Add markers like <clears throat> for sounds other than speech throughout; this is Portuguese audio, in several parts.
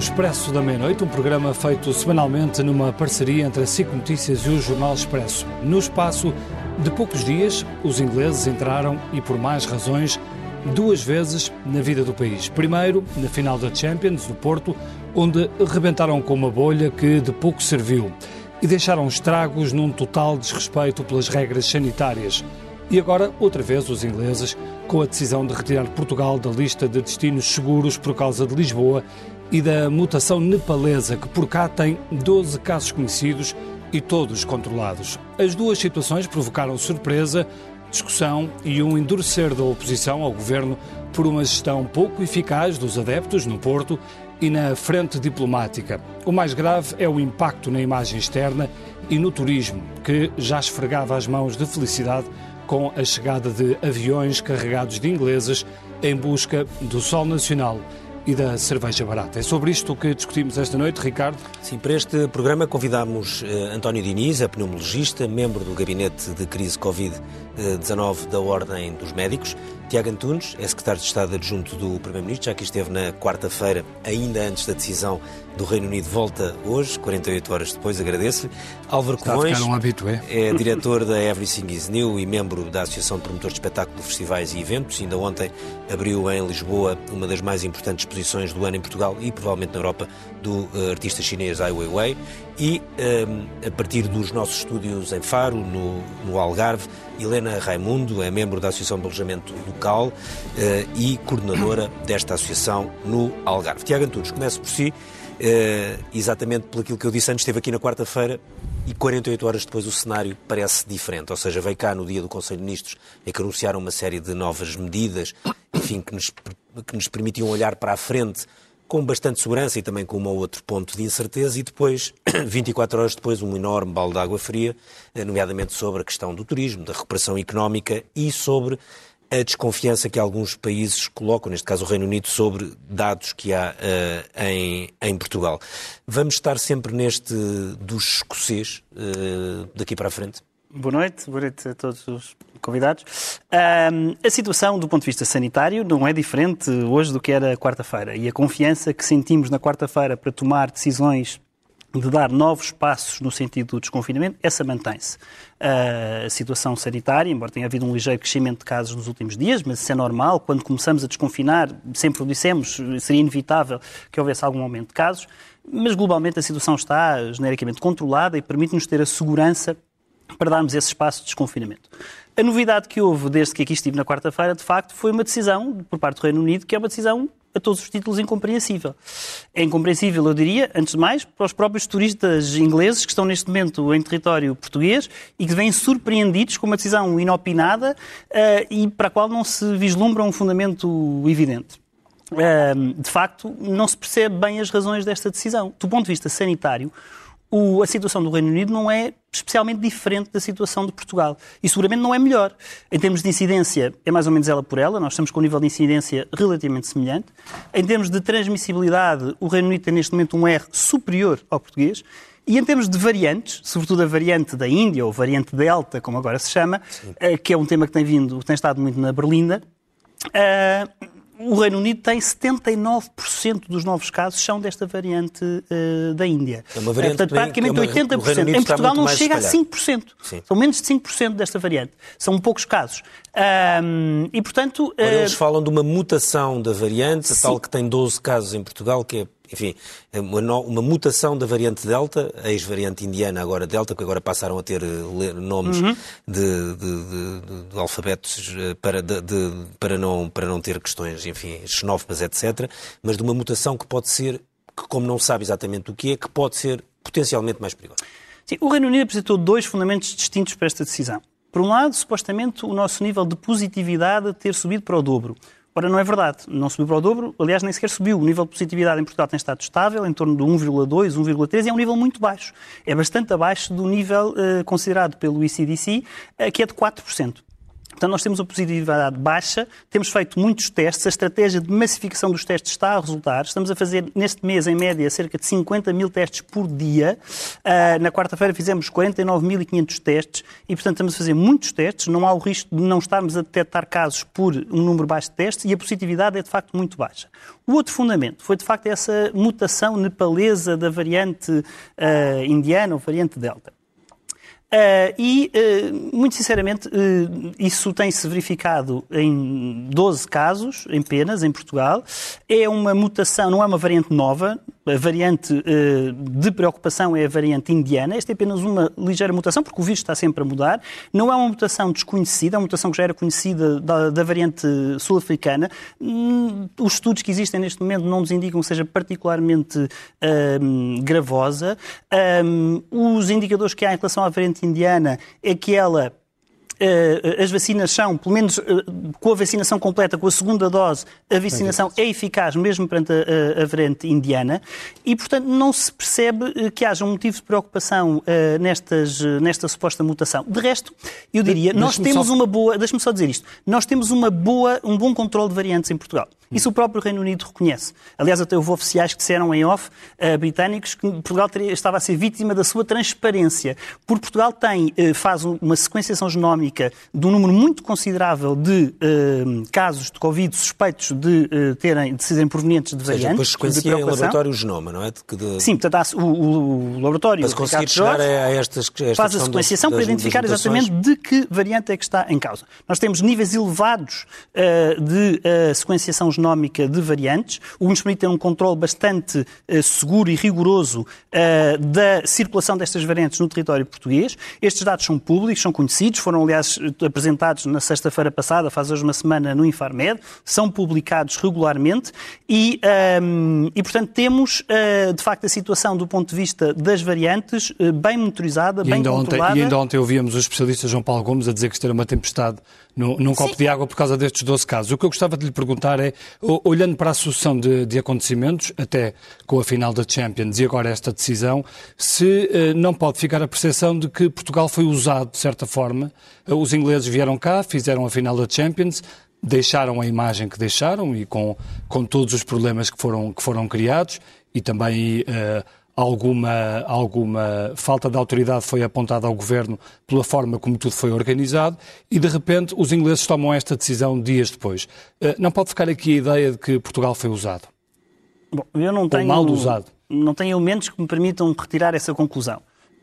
Expresso da Meia-Noite, um programa feito semanalmente numa parceria entre a SIC Notícias e o Jornal Expresso. No espaço de poucos dias, os ingleses entraram, e por mais razões, duas vezes na vida do país. Primeiro, na final da Champions, do Porto, onde rebentaram com uma bolha que de pouco serviu e deixaram estragos num total desrespeito pelas regras sanitárias. E agora, outra vez, os ingleses, com a decisão de retirar Portugal da lista de destinos seguros por causa de Lisboa e da mutação nepalesa, que por cá tem 12 casos conhecidos e todos controlados. As duas situações provocaram surpresa, discussão e um endurecer da oposição ao governo por uma gestão pouco eficaz dos adeptos no Porto e na frente diplomática. O mais grave é o impacto na imagem externa e no turismo, que já esfregava as mãos de felicidade com a chegada de aviões carregados de ingleses em busca do sol nacional e da cerveja barata. É sobre isto que discutimos esta noite, Ricardo. Sim, para este programa convidamos uh, António Diniz, a pneumologista, membro do Gabinete de Crise Covid-19 da Ordem dos Médicos. Tiago Antunes é secretário de Estado adjunto do Primeiro-Ministro, já que esteve na quarta-feira, ainda antes da decisão do Reino Unido, volta hoje, 48 horas depois, agradeço-lhe. Álvaro Covões um habitué. é diretor da Everything is New e membro da Associação de Promotores de Espetáculo, Festivais e Eventos. Ainda ontem abriu em Lisboa uma das mais importantes exposições do ano em Portugal e provavelmente na Europa do uh, artista chinês Ai Weiwei. E um, a partir dos nossos estúdios em Faro, no, no Algarve, Helena Raimundo é membro da Associação de Alojamento Local uh, e coordenadora desta associação no Algarve. Tiago Antunes, começo por si, uh, exatamente pelo que eu disse antes, esteve aqui na quarta-feira e 48 horas depois o cenário parece diferente, ou seja, veio cá no dia do Conselho de Ministros em que anunciaram uma série de novas medidas, enfim, que nos, que nos permitiam olhar para a frente com bastante segurança e também com um ou outro ponto de incerteza, e depois, <coughs> 24 horas depois, um enorme balde de água fria, nomeadamente sobre a questão do turismo, da recuperação económica e sobre a desconfiança que alguns países colocam, neste caso o Reino Unido, sobre dados que há uh, em, em, Portugal. Vamos estar sempre neste dos escocês uh, daqui para a frente? Boa noite, boa noite a todos os convidados. Um, a situação do ponto de vista sanitário não é diferente hoje do que era quarta-feira e a confiança que sentimos na quarta-feira para tomar decisões de dar novos passos no sentido do desconfinamento, essa mantém-se. A situação sanitária, embora tenha havido um ligeiro crescimento de casos nos últimos dias, mas isso é normal, quando começamos a desconfinar, sempre o dissemos, seria inevitável que houvesse algum aumento de casos, mas globalmente a situação está genericamente controlada e permite-nos ter a segurança para darmos esse espaço de desconfinamento. A novidade que houve desde que aqui estive na quarta-feira, de facto, foi uma decisão por parte do Reino Unido, que é uma decisão a todos os títulos incompreensível. É incompreensível, eu diria, antes de mais, para os próprios turistas ingleses que estão neste momento em território português e que vêm surpreendidos com uma decisão inopinada uh, e para a qual não se vislumbra um fundamento evidente. Uh, de facto, não se percebe bem as razões desta decisão. Do ponto de vista sanitário, o, a situação do Reino Unido não é especialmente diferente da situação de Portugal. E seguramente não é melhor. Em termos de incidência, é mais ou menos ela por ela. Nós estamos com um nível de incidência relativamente semelhante. Em termos de transmissibilidade, o Reino Unido tem neste momento um R superior ao português. E em termos de variantes, sobretudo a variante da Índia, ou variante Delta, como agora se chama, Sim. Eh, que é um tema que tem vindo, tem estado muito na Berlinda, uh, o Reino Unido tem 79% dos novos casos são desta variante uh, da Índia. É uma variante Portanto, praticamente é uma, 80%. Em Portugal não chega espalhado. a 5%. Sim. São menos de 5% desta variante. São poucos casos. Um, e, portanto... Ora, uh... Eles falam de uma mutação da variante, tal que tem 12 casos em Portugal, que é enfim, uma, uma, mutação da variante Delta, ex-variante indiana, agora Delta, que agora passaram a ter eh, nomes uhum. de, de, de, de, alfabetos eh, para, para, não, para não ter questões, enfim, xenófobas, etc., mas de uma mutação que pode ser, que como não sabe exatamente o que é, que pode ser potencialmente mais perigosa. Sim, o Reino Unido apresentou dois fundamentos distintos para esta decisão. Por um lado, supostamente, o nosso nível de positividade ter subido para o dobro. Ora, não é verdade. Não subiu para o dobro, aliás, nem sequer subiu. O nível de positividade em Portugal tem estado estável, em torno de 1,2, 1,3, e é um nível muito baixo. É bastante abaixo do nível uh, considerado pelo ICDC, uh, que é de 4%. Portanto, nós temos uma positividade baixa, temos feito muitos testes, a estratégia de massificação dos testes está a resultar. Estamos a fazer, neste mês, em média, cerca de 50 mil testes por dia. Uh, na quarta-feira fizemos 49.500 testes e, portanto, estamos a fazer muitos testes. Não há o risco de não estarmos a detectar casos por um número baixo de testes e a positividade é, de facto, muito baixa. O outro fundamento foi, de facto, essa mutação nepalesa da variante uh, indiana ou variante delta. Uh, e, uh, muito sinceramente, uh, isso tem-se verificado em 12 casos, em penas, em Portugal. É uma mutação, não é uma variante nova, a variante eh, de preocupação é a variante indiana. Esta é apenas uma ligeira mutação, porque o vírus está sempre a mudar. Não é uma mutação desconhecida, é uma mutação que já era conhecida da, da variante sul-africana. Hum, os estudos que existem neste momento não nos indicam que seja particularmente hum, gravosa. Hum, os indicadores que há em relação à variante indiana é que ela as vacinas são, pelo menos eh, com a vacinação completa, com a segunda dose, a vacinação é eficaz mesmo perante a, a variante indiana e, portanto, não se percebe eh, que haja um motivo de preocupação nestas, nesta suposta mutação. De resto, eu diria, nós temos só... uma boa, deixe-me só dizer isto, nós temos uma boa, um bom controle de variantes em Portugal. Isso o próprio Reino Unido reconhece. Aliás, até houve oficiais que disseram em off, uh, britânicos, que Portugal teria, estava a ser vítima da sua transparência. Porque Portugal tem, uh, faz uma sequenciação genómica de um número muito considerável de uh, casos de Covid suspeitos de, terem, de serem provenientes de variantes. Depois sequencia em laboratório o genoma, não é? De, de... Sim, portanto, o, o, o laboratório. Para conseguir chegar a, estas, a faz a sequenciação para identificar exatamente de que variante é que está em causa. Nós temos níveis elevados de sequenciação genómica genómica de variantes, o que nos permite ter um controle bastante uh, seguro e rigoroso uh, da circulação destas variantes no território português. Estes dados são públicos, são conhecidos, foram, aliás, apresentados na sexta-feira passada, faz hoje uma semana, no Infarmed, são publicados regularmente e, um, ehm, e portanto, temos, uh, de facto, a situação do ponto de vista das variantes bem monitorizada, bem controlada. Ontem, e ainda ontem ouvíamos o especialista João Paulo Gomes a dizer que isto era uma tempestade num, num copo de água por causa destes 12 casos. O que eu gostava de lhe perguntar é, olhando para a sucessão de, de acontecimentos, até com a final da Champions e agora esta decisão, se eh, não pode ficar a percepção de que Portugal foi usado, de certa forma. Eh, os ingleses vieram cá, fizeram a final da Champions, deixaram a imagem que deixaram e com, com todos os problemas que foram, que foram criados e também... Eh, alguma, alguma falta de autoridade foi apontada ao governo pela forma como tudo foi organizado e, de repente, os ingleses tomam esta decisão dias depois. Eh, não pode ficar aqui a ideia de que Portugal foi usado? Bom, eu não tenho, mal usado. Não tenho elementos que me permitam retirar essa conclusão.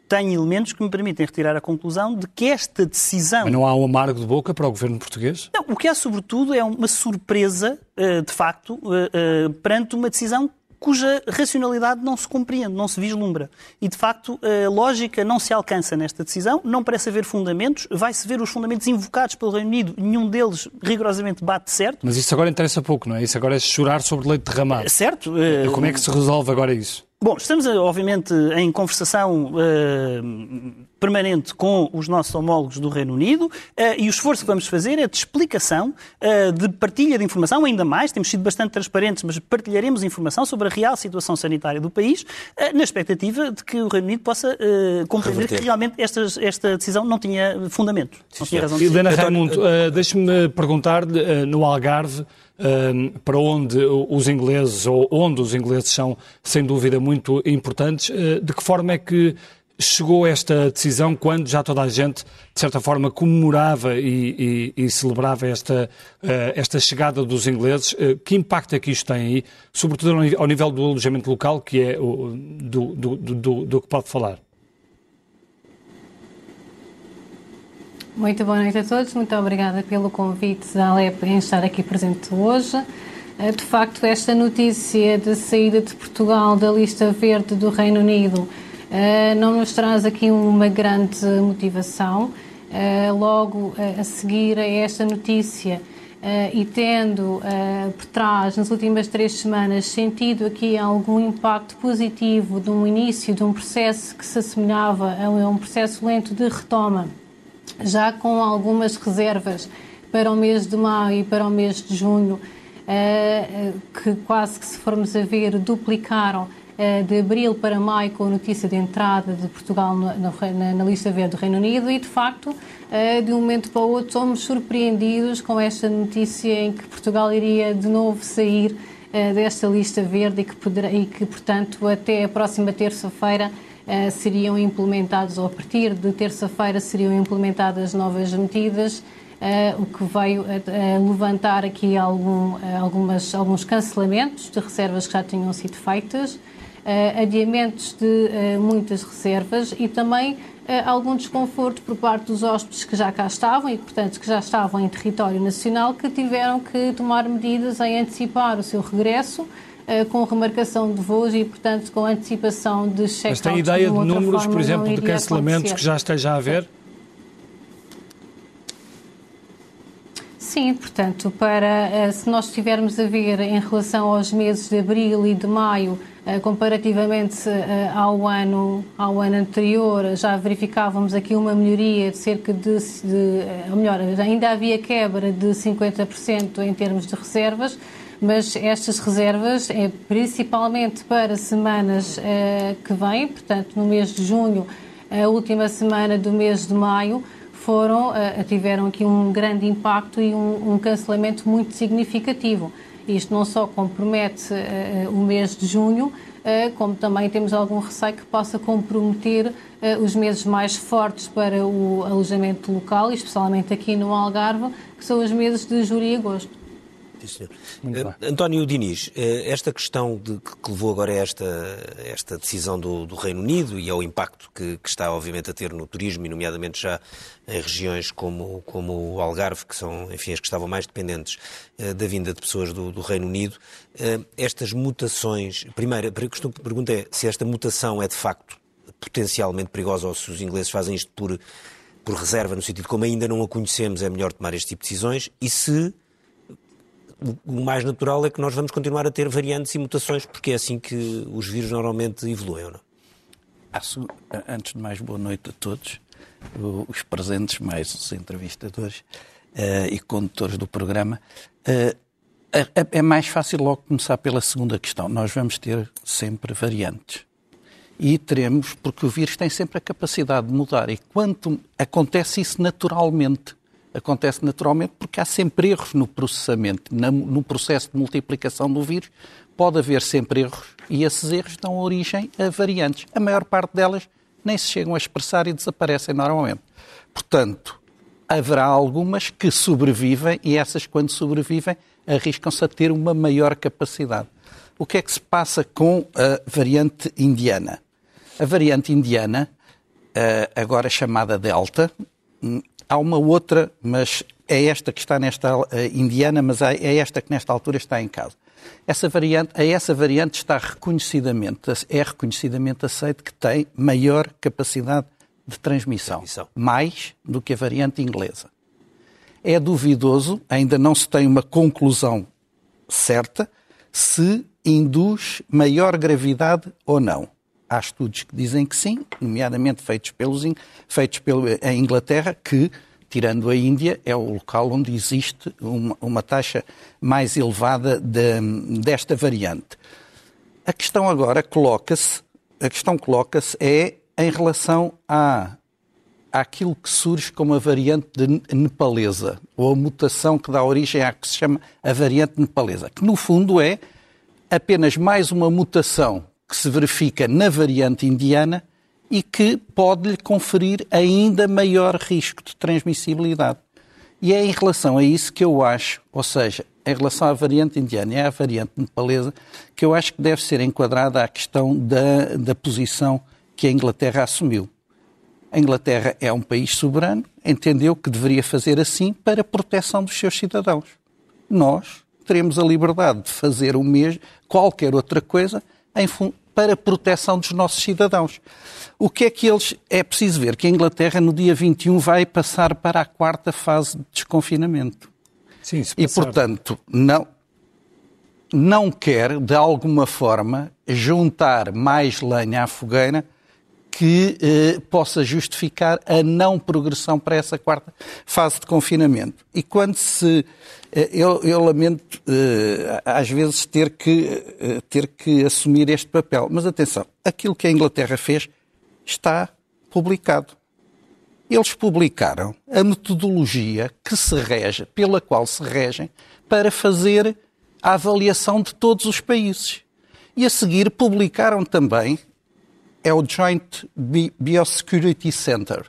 Tenho elementos que me permitem retirar a conclusão de que esta decisão. Mas não há um amargo de boca para o governo português? Não, o que há, sobretudo, é uma surpresa, eh, de facto, eh, perante uma decisão cuja racionalidade não se compreende, não se vislumbra. E, de facto, a lógica não se alcança nesta decisão, não parece haver fundamentos, vai-se ver os fundamentos invocados pelo Reino Unido, nenhum deles rigorosamente bate certo. Mas isso agora interessa pouco, não é? Isso agora é chorar sobre leite derramado. Certo. Como é que se resolve agora isso? Bom, estamos obviamente em conversação uh, permanente com os nossos homólogos do Reino Unido uh, e o esforço que vamos fazer é de explicação, uh, de partilha de informação, ainda mais, temos sido bastante transparentes, mas partilharemos informação sobre a real situação sanitária do país, na expectativa de que o Reino Unido possa compreender Reverter. que realmente esta, esta decisão não tinha fundamento, não tinha razão de. Helena Raimundo, deixe-me perguntar no Algarve, para onde os ingleses, ou onde os ingleses são, sem dúvida, muito importantes. Uh, de que forma é que chegou esta decisão quando já toda a gente, de certa forma, comemorava e, e, e celebrava esta, uh, esta chegada dos ingleses? Uh, que impacto é que isto tem aí, sobretudo ao nível do alojamento local, que é do, do, do, do que pode falar? Muito boa noite a todos, muito obrigada pelo convite da Alep em estar aqui presente hoje. Eh, de facto, esta notícia de saída de Portugal da lista verde do Reino Unido eh, não nos traz aqui uma grande motivação. Eh, logo a seguir a esta notícia e tendo por trás, nas últimas três semanas, sentido aqui algum impacto positivo de um início de um processo que se assemelhava a um processo lento de retoma já com algumas reservas para o mês de maio e para o mês de junho, eh, que quase que se formos a ver duplicaram de abril para maio com a notícia de entrada de Portugal na, lista verde do Reino Unido e, de facto, de um momento para o outro somos surpreendidos com esta notícia em que Portugal iria de novo sair desta lista verde e que, poderá, e que portanto, até a próxima terça-feira seriam implementados, ou a partir de terça-feira seriam implementadas novas medidas Uh, o que veio a, a levantar aqui algum, uh, algumas, alguns cancelamentos de reservas que já tinham sido feitas, uh, adiamentos de muitas reservas e também algum desconforto por parte dos hóspedes que já cá estavam e, portanto, que já estavam em território nacional, que tiveram que tomar medidas em antecipar o seu regresso com remarcação de voos e, portanto, com antecipação de check-out. Mas tem ideia de, de números, por exemplo, de cancelamentos acontecer. que já esteja a haver? Sim, portanto, para eh, se nós estivermos a ver em relação aos meses de abril e de maio, eh, comparativamente eh, ao ano, ao ano anterior, já verificávamos aqui uma melhoria de cerca de, de ou melhor, ainda havia quebra de 50% em termos de reservas, mas estas reservas é principalmente para semanas que vêm, portanto, no mês de junho, a última semana do mês de maio, foram, uh, tiveram aqui um grande impacto e um, um, cancelamento muito significativo. Isto não só compromete uh, o mês de junho, uh, como também temos algum receio que possa comprometer os meses mais fortes para o alojamento local, especialmente aqui no Algarve, que são os meses de julho e agosto. Sim, senhor. Uh, António Diniz, uh, esta questão de, que levou agora a esta, esta decisão do, do, Reino Unido e ao impacto que, que, está, obviamente, a ter no turismo, e nomeadamente já em regiões como, como o Algarve, que são, enfim, as que estavam mais dependentes uh, da vinda de pessoas do, do Reino Unido, estas mutações. Primeiro, a pergunta é se esta mutação é de facto potencialmente perigosa ou se os ingleses fazem isto por, por reserva, no sentido de como ainda não a conhecemos, é melhor tomar este tipo de decisões, e se o mais natural é que nós vamos continuar a ter variantes e mutações, porque é assim que os vírus normalmente evoluem, não? Antes de mais, boa noite a todos, os presentes, mais os entrevistadores uh, e condutores do programa. Uh, é mais fácil logo começar pela segunda questão. Nós vamos ter sempre variantes. E teremos, porque o vírus tem sempre a capacidade de mudar. E quanto acontece isso naturalmente, acontece naturalmente porque há sempre erros no processamento, no processo de multiplicação do vírus, pode haver sempre erros e esses erros dão origem a variantes. A maior parte delas nem se chegam a expressar e desaparecem normalmente. Portanto, haverá algumas que sobrevivem e essas, quando sobrevivem, arriscam-se a ter uma maior capacidade. O que é que se passa com a variante indiana? A variante indiana, eh, agora chamada Delta, hum, Há uma outra, mas é esta que está nesta uh, indiana, mas é esta que nesta altura está em casa. Essa variante, a essa variante está reconhecidamente, é reconhecidamente aceito que tem maior capacidade de transmissão, transmissão, mais do que a variante inglesa. É duvidoso, ainda não se tem uma conclusão certa, se induz maior gravidade ou não. Há estudos que dizem que sim, nomeadamente feitos, pelos, feitos pelo, em Inglaterra, que, tirando a Índia, é o local onde existe uma, uma taxa mais elevada de, desta variante. A questão agora coloca-se, a questão coloca-se é em relação a àquilo que surge como a variante nepalesa, ou a mutação que dá origem à que se chama a variante nepalesa, que no fundo é apenas mais uma mutação que se verifica na variante indiana e que pode-lhe conferir ainda maior risco de transmissibilidade. E é em relação a isso que eu acho, ou seja, em relação à variante indiana e à variante nepalesa, que eu acho que deve ser enquadrada a questão da, da posição que a Inglaterra assumiu. A Inglaterra é um país soberano, entendeu que deveria fazer assim para a proteção dos seus cidadãos. Nós teremos a liberdade de fazer o mesmo, qualquer outra coisa, para a proteção dos nossos cidadãos. O que é que eles. É preciso ver que a Inglaterra, no dia 21, vai passar para a quarta fase de desconfinamento. Sim, se e, portanto, não, não quer, de alguma forma, juntar mais lenha à fogueira que eh, possa justificar a não progressão para essa quarta fase de confinamento. E quando se. Eh, eu, eu, lamento, eh, às vezes, ter que, eh, ter que assumir este papel. Mas atenção, aquilo que a Inglaterra fez está publicado. Eles publicaram a metodologia que se rege, pela qual se regem, para fazer a avaliação de todos os países. E a seguir publicaram também é o Joint Biosecurity Center.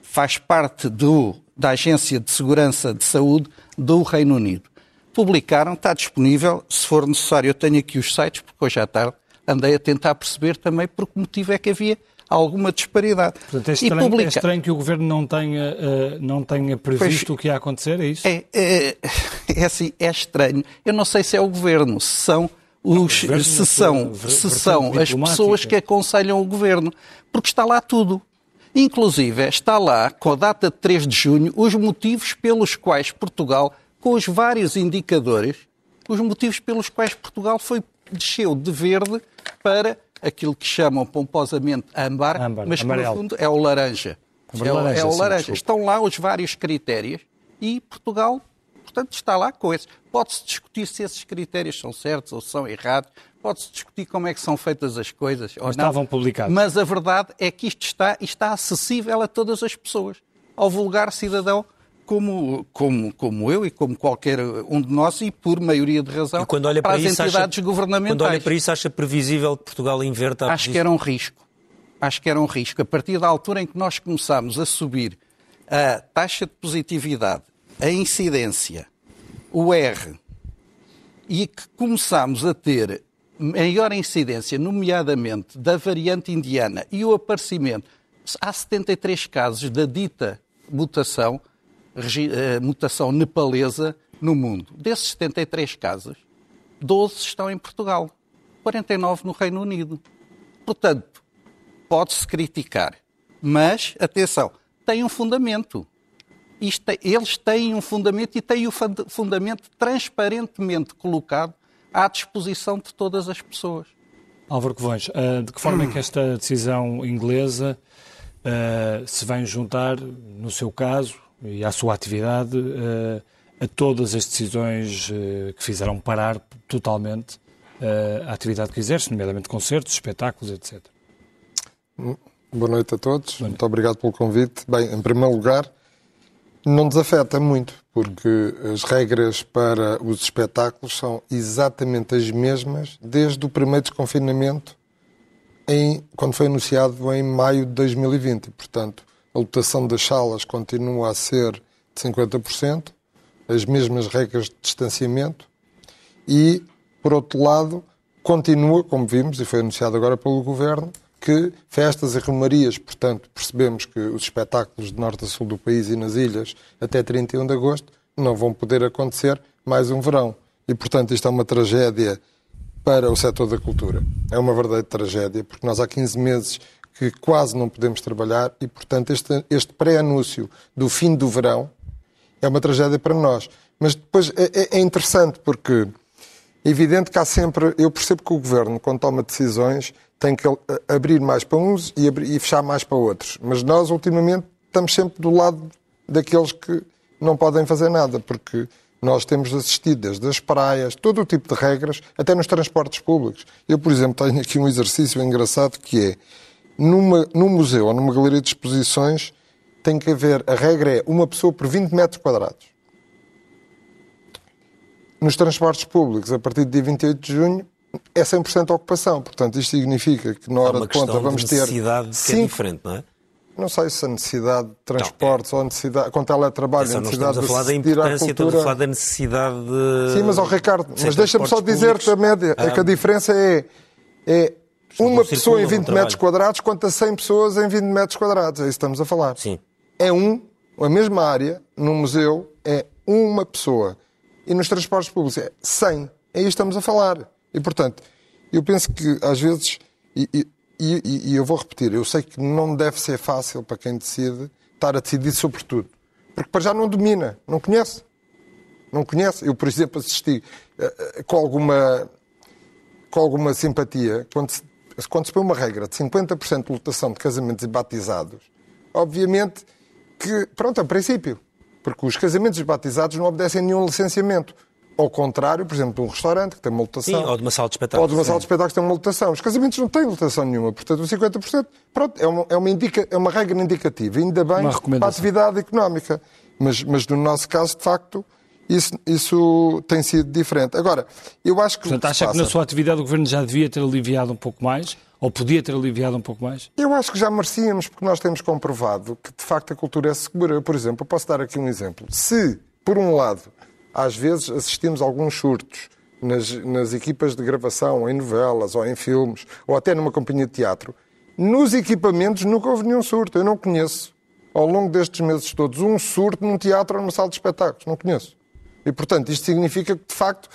Faz parte do, da Agência de Segurança de Saúde do Reino Unido. Publicaram, está disponível, se for necessário, eu tenho aqui os sites, porque hoje à tarde andei a tentar perceber também por que motivo é que havia alguma disparidade. Portanto, é estranho, publica... é estranho que o Governo não tenha, uh, não tenha previsto pois, o que ia acontecer, é isso? É, é, é assim, é estranho. Eu não sei se é o Governo, se são os, se são, se são as pessoas que aconselham o governo, porque está lá tudo. Inclusive, está lá, com a data de 3 de junho, os motivos pelos quais Portugal, com os vários indicadores, os motivos pelos quais Portugal foi, desceu de verde para aquilo que chamam pomposamente âmbar, âmbar mas que no fundo é o laranja. É, laranja, é o laranja. Sim, Estão lá os vários critérios e Portugal Portanto, está lá com esses. Pode-se discutir se esses critérios são certos ou são errados, pode-se discutir como é que são feitas as coisas. Ou Estavam não. publicados. Mas a verdade é que isto está, está acessível a todas as pessoas, ao vulgar cidadão como, como, como eu e como qualquer um de nós, e por maioria de razão, para, para, as entidades acha, governamentais. Quando olha para isso, acha previsível que Portugal inverta a Acho que era um risco. Acho que era um risco. A partir da altura em que nós começámos a subir a taxa de positividade a incidência, o R, e que começámos a ter maior incidência, nomeadamente da variante indiana e o aparecimento, há 73 casos da dita mutação, eh, mutação nepalesa no mundo. Desses 73 casos, 12 estão em Portugal, 49 no Reino Unido. Portanto, pode-se criticar, mas, atenção, tem um fundamento eles têm um fundamento e têm o fundamento transparentemente colocado à disposição de todas as pessoas. Álvaro Covões, eh, de que forma é que <clears throat> esta decisão inglesa eh, se vem juntar, no seu caso e à sua atividade, eh, a todas as decisões que fizeram parar totalmente a atividade que exerce, nomeadamente concertos, espetáculos, etc. Boa noite a todos. Noite. Muito obrigado pelo convite. Bem, em primeiro lugar, não nos afeta muito, porque as regras para os espetáculos são exatamente as mesmas desde o primeiro desconfinamento, em, quando foi anunciado em maio de 2020. Portanto, a lotação das salas continua a ser de 50%, as mesmas regras de distanciamento e, por outro lado, continua, como vimos e foi anunciado agora pelo Governo, que festas e romarias, portanto, percebemos que os espetáculos de norte a sul do país e nas ilhas até 31 de agosto não vão poder acontecer mais um verão. E, portanto, isto é uma tragédia para o setor da cultura. É uma verdadeira tragédia, porque nós há 15 meses que quase não podemos trabalhar e, portanto, este, este pré-anúncio do fim do verão é uma tragédia para nós. Mas depois é, é, é interessante porque é evidente que há sempre. Eu percebo que o governo, quando toma decisões, tem que abrir mais para uns e, abrir, e fechar mais para outros. Mas nós, ultimamente, estamos sempre do lado daqueles que não podem fazer nada, porque nós temos assistido desde as praias, todo o tipo de regras, até nos transportes públicos. Eu, por exemplo, tenho aqui um exercício engraçado que é, numa, num museu ou numa galeria de exposições, tem que haver, a regra é uma pessoa por 20 metros quadrados. Nos transportes públicos, a partir do dia 28 de junho, é 100% ocupação. Portanto, isto significa que na hora de conta vamos ter. necessidade cinco... que é diferente, não é? Não sei se a necessidade de transportes não, é... ou a necessidade, com teletrabalho, a necessidade de falar da importância, estamos a falar da necessidade de... Sim, mas, oh, Ricardo, mas deixa-me só dizer-te a média, ah, é que a ah. diferença é, é uma pessoa em 20 metros quadrados quanto a 100 pessoas em 20 metros quadrados, é isso que estamos a falar. Sim. É um, a mesma área, num museu, é uma pessoa. E nos transportes públicos é 100. É isso que estamos a falar. E, portanto, eu penso que às vezes, e, e, e, eu vou repetir, eu sei que não deve ser fácil para quem decide estar a decidir sobre tudo. Porque para já não domina, não conhece. Não conhece. Eu, por exemplo, assisti uh, com, alguma, com alguma simpatia quando se quando se põe uma regra de 50% de lotação de casamentos e batizados, obviamente que, pronto, é um princípio. Porque os casamentos e batizados não obedecem a nenhum licenciamento. Ao contrário, por exemplo, de um restaurante que tem uma lotação. Sim, ou de uma sala de espetáculos. Ou de uma sala de espetáculos que tem uma lotação. Os casamentos não têm lotação nenhuma. Portanto, o 50%, pronto, é uma, é uma, indica, é uma regra indicativa. Ainda bem para a atividade económica. Mas, mas no nosso caso, de facto, isso, isso tem sido diferente. Agora, eu acho que. Portanto, que acha passa... que na sua atividade o Governo já devia ter aliviado um pouco mais? Ou podia ter aliviado um pouco mais? Eu acho que já merecíamos, porque nós temos comprovado que, de facto, a cultura é segura. Por exemplo, eu posso dar aqui um exemplo. Se, por um lado, às vezes assistimos a alguns surtos nas, nas equipas de gravação, em novelas ou em filmes, ou até numa companhia de teatro, nos equipamentos nunca houve nenhum surto. Eu não conheço, ao longo destes meses todos, um surto num teatro ou numa sala de espetáculos. Não conheço. E, portanto, isto significa que, de facto,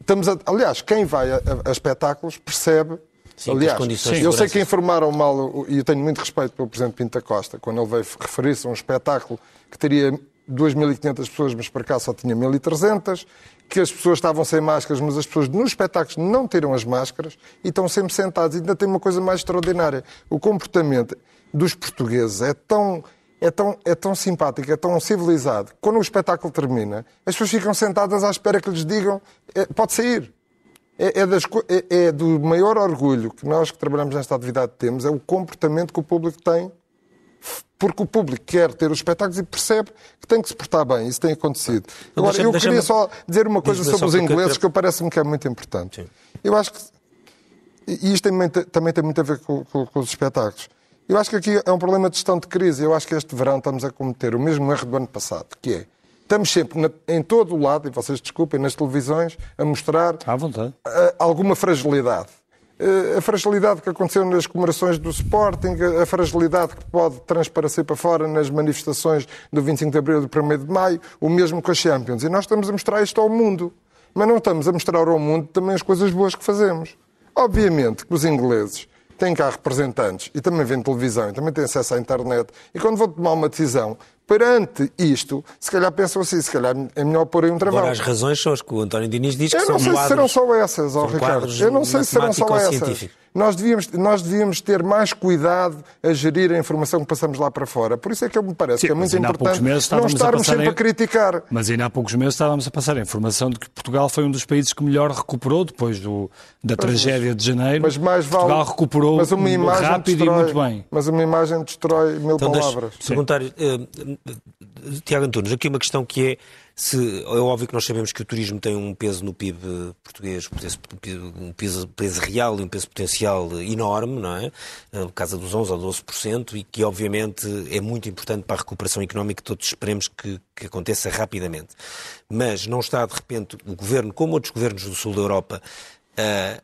estamos a... Aliás, quem vai a, a, espetáculos percebe Sim, Aliás, condições eu sei que informaram mal, e eu tenho muito respeito pelo Presidente Pinta Costa, quando ele veio referir-se a um espetáculo que teria 2.500 pessoas, mas para cá só tinha 1.300, que as pessoas estavam sem máscaras, mas as pessoas nos espetáculos não tiram as máscaras e estão sempre sentados. E ainda tem uma coisa mais extraordinária. O comportamento dos portugueses é tão, é tão, é tão simpático, é tão civilizado. Quando o espetáculo termina, as pessoas ficam sentadas à espera que lhes digam é, pode sair. É, é, das, é, é, do maior orgulho que nós que trabalhamos nesta atividade temos, é o comportamento que o público tem, porque o público quer ter os espetáculos e percebe que tem que se portar bem. Isso tem acontecido. Agora, deixa, eu queria só dizer uma coisa sobre os ingleses, que eu parece-me que é muito importante. Sim. Eu acho que, e isto também, também tem muito a ver com, com, com os espetáculos, eu acho que aqui é um problema de gestão de crise. Eu acho que este verão estamos a cometer o mesmo erro do ano passado, que é Estamos sempre na, em todo o lado, e vocês desculpem, nas televisões, a mostrar alguma fragilidade. A fragilidade que aconteceu nas comemorações do Sporting, a fragilidade que pode transparecer para fora nas manifestações do 25 de Abril e do 1 de Maio, o mesmo com a Champions. E nós estamos a mostrar isto ao mundo. Mas não estamos a mostrar ao mundo também as coisas boas que fazemos. Obviamente que os ingleses têm cá representantes e também vêem televisão e também têm acesso à internet e quando vão tomar uma decisão perante isto, se calhar pensam assim, se calhar é melhor pôr aí um travão. Agora, as razões são as que o António Diniz diz que Eu não sei se serão só essas, oh, Ricardo. Eu não sei se serão só essas. Nós devíamos, nós devíamos ter mais cuidado a gerir a informação que passamos lá para fora. Por isso é que me parece Sim, que é muito importante não estarmos a sempre em... a criticar. Mas ainda há poucos meses estávamos a passar a informação de que Portugal foi um dos países que melhor recuperou depois do, da mas, tragédia de janeiro. Mas mais vale... Portugal recuperou mas uma imagem rápido destrói, e muito bem. Mas uma imagem destrói mil então, palavras. Perguntar, uh, Tiago Antunes, aqui uma questão que é se, é óbvio que nós sabemos que o turismo tem um peso no PIB português, um peso, peso real e um peso potencial enorme, não é? Na casa dos 11% ou 12%, e que obviamente é muito importante para a recuperação económica que todos esperemos que, que aconteça rapidamente. Mas não está, de repente, o governo, como outros governos do sul da Europa, a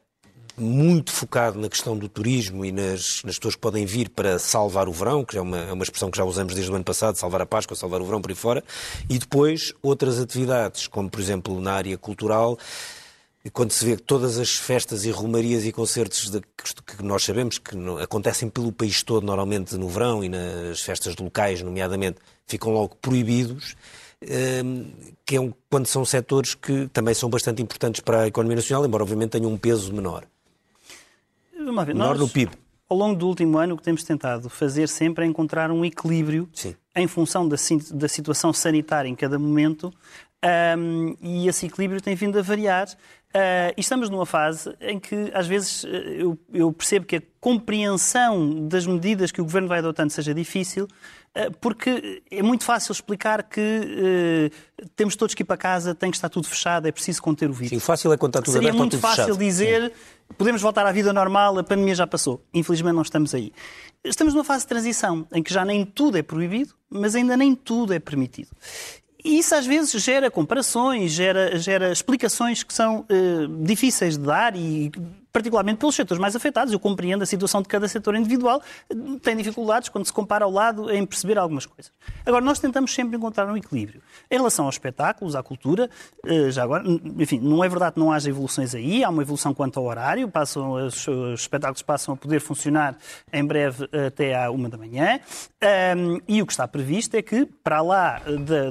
muito focado na questão do turismo e nas, nas pessoas que podem vir para salvar o verão, que é uma, é uma expressão que já usamos desde o ano passado, salvar a Páscoa, salvar o verão por aí fora, e depois outras atividades, como por exemplo na área cultural, quando se vê que todas as festas e romarias e concertos de, que nós sabemos que acontecem pelo país todo, normalmente no verão e nas festas locais, nomeadamente, ficam logo proibidos, ehm, que é um, quando são setores que também são bastante importantes para a economia nacional, embora obviamente tenham um peso menor uma vez, menor nós, do PIB. Ao longo do último ano, o que temos tentado fazer sempre é encontrar um equilíbrio Sim. em função da, da situação sanitária em cada momento um, e esse equilíbrio tem vindo a variar. Uh, e estamos numa fase em que, às vezes, eu, eu, percebo que a compreensão das medidas que o governo vai adotando seja difícil, uh, porque é muito fácil explicar que uh, temos todos que ir para casa, tem que estar tudo fechado, é preciso conter o vírus. Sim, fácil é contar tudo Seria aberto, muito fácil fechado. dizer. Sim podemos voltar à vida normal, a pandemia já passou. Infelizmente não estamos aí. Estamos numa fase de transição em que já nem tudo é proibido, mas ainda nem tudo é permitido. E isso às vezes gera comparações, gera, gera explicações que são uh, difíceis de dar e particularmente pelos setores mais afetados. Eu compreendo a situação de cada setor individual, tem dificuldades quando se compara ao lado em perceber algumas coisas. Agora, nós tentamos sempre encontrar um equilíbrio. Em relação aos espetáculos, à cultura, eh, já agora, enfim, não é verdade que não haja evoluções aí, há uma evolução quanto ao horário, passam, os, espetáculos passam a poder funcionar em breve até à uma da manhã, e o que está previsto é que, para lá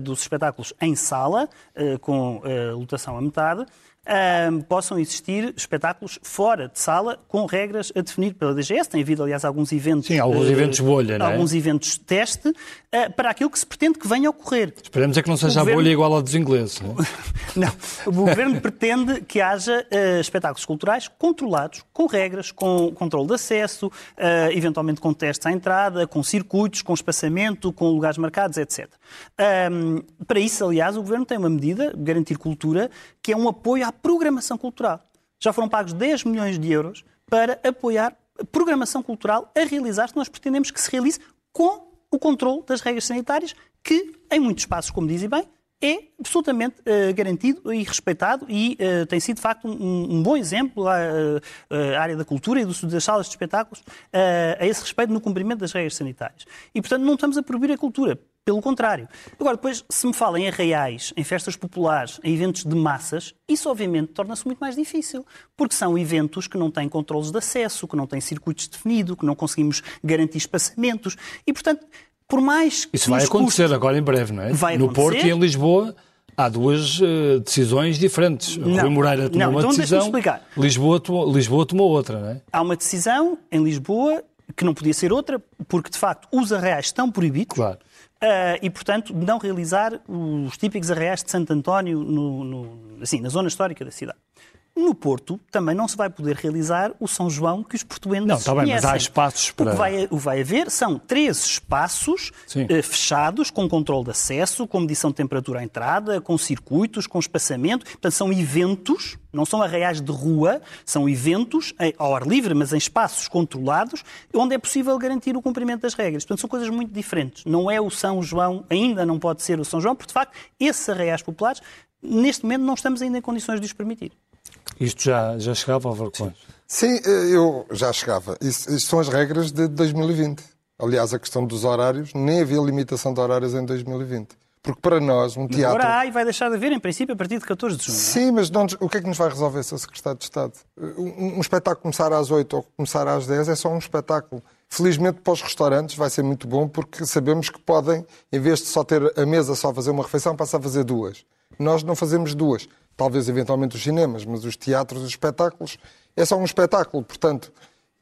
dos espetáculos em sala, eh, com eh, lotação a metade, uh, possam existir espetáculos fora de sala com regras a definir pela DGS. Tem havido, aliás, alguns eventos. Sim, alguns uh, eventos bolha, não é? Alguns eventos teste uh, para aquilo que se pretende que venha a ocorrer. Esperemos é que não seja o a governo... bolha igual à dos ingleses. Não, é? <laughs> não. o governo pretende que haja uh, espetáculos culturais controlados, com regras, com controle de acesso, eventualmente com testes à entrada, com circuitos, com espaçamento, com lugares marcados, etc. Um, para isso, aliás, o governo tem uma medida, Garantir Cultura, que é um apoio à programação cultural. Já foram pagos 10 milhões de euros para apoiar programação cultural a realizar-se. Nós pretendemos que se realize com o controle das regras sanitárias, que, em muitos espaços, como dizem bem, é absolutamente uh, garantido e respeitado e uh, tem sido, de facto, um, um bom exemplo a, uh, a, área da cultura e do, das salas de espetáculos a esse respeito no cumprimento das regras sanitárias. E, portanto, não estamos a proibir a cultura. Pelo contrário. Agora, depois, se me falam em arraiais, em festas populares, em eventos de massas, isso obviamente torna-se muito mais difícil. Porque são eventos que não têm controles de acesso, que não têm circuitos definidos, que não conseguimos garantir espaçamentos. E, portanto, por mais que. Isso vai acontecer custos... agora em breve, não é? Vai no acontecer. Porto e em Lisboa. Há duas uh, decisões diferentes. Não, Rui Moreira tomou não, uma então decisão, explicar. Lisboa tomou, Lisboa tomou outra, não é? Há uma decisão em Lisboa que não podia ser outra, porque de facto os arraiais estão proibidos. Claro. Uh, e, portanto, não realizar os típicos arraiais de Santo António no, no, assim, na zona histórica da cidade. No Porto também não se vai poder realizar o São João que os portuenses Não, está bem, conhecem. mas há espaços para... O que vai, o vai haver são três espaços uh, fechados, com controle de acesso, com medição de temperatura à entrada, com circuitos, com espaçamento. Portanto, são eventos, não são arraiais de rua, são eventos ao ar livre, mas em espaços controlados, onde é possível garantir o cumprimento das regras. Portanto, são coisas muito diferentes. Não é o São João, ainda não pode ser o São João, porque, de facto, esses arraiais populares, neste momento, não estamos ainda em condições de os permitir. Isto já, já chegava, Álvaro Sim. Sim, eh, eu já chegava. Isto, isto, são as regras de 2020. Aliás, a questão dos horários, nem havia limitação de horários em 2020. Porque para nós, um teatro. Agora há e vai deixar de haver, em princípio, a partir de 14 de junho. É? Sim, mas não, o que é que nos vai resolver, Sr. Secretário de Estado? Um, um espetáculo começar às 8 ou começar às 10 é só um espetáculo. Felizmente para os restaurantes vai ser muito bom porque sabemos que podem, em vez de só ter a mesa só fazer uma refeição, passar a fazer duas. Nós não fazemos duas talvez eventualmente os cinemas, mas os teatros, os espetáculos, é só um espetáculo. Portanto,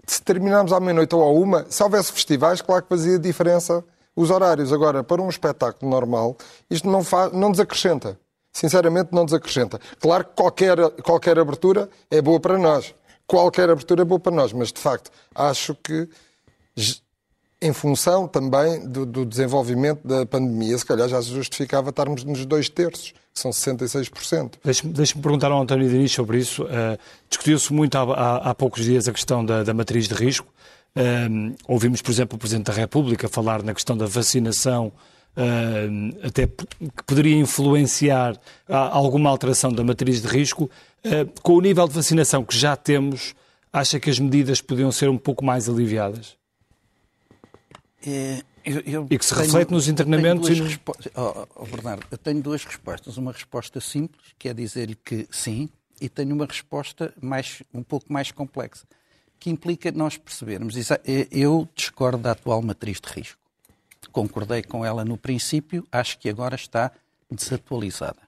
se terminarmos à meia-noite ou à uma, se houvesse festivais, claro que fazia diferença os horários. Agora, para um espetáculo normal, isto não, faz, não desacrescenta. Sinceramente, não desacrescenta. Claro que qualquer, qualquer abertura é boa para nós. Qualquer abertura é boa para nós, mas de facto, acho que em função também do, do, desenvolvimento da pandemia, se calhar já se justificava estarmos nos dois terços, que são 66%. Deixe-me deixe perguntar ao António Diniz sobre isso. Uh, Discutiu-se muito há, há, há, poucos dias a questão da, da matriz de risco. Uh, ouvimos, por exemplo, o Presidente da República falar na questão da vacinação, uh, até que poderia influenciar alguma alteração da matriz de risco. com o nível de vacinação que já temos, acha que as medidas podiam ser um pouco mais aliviadas? É, eu, eu e que se tenho, reflete nos internamentos e nos... Oh, oh, Bernardo, eu tenho duas respostas. Uma resposta simples, que é dizer-lhe que sim, e tenho uma resposta mais, um pouco mais complexa, que implica nós percebermos. Eu discordo da atual matriz de risco. Concordei com ela no princípio, acho que agora está desatualizada.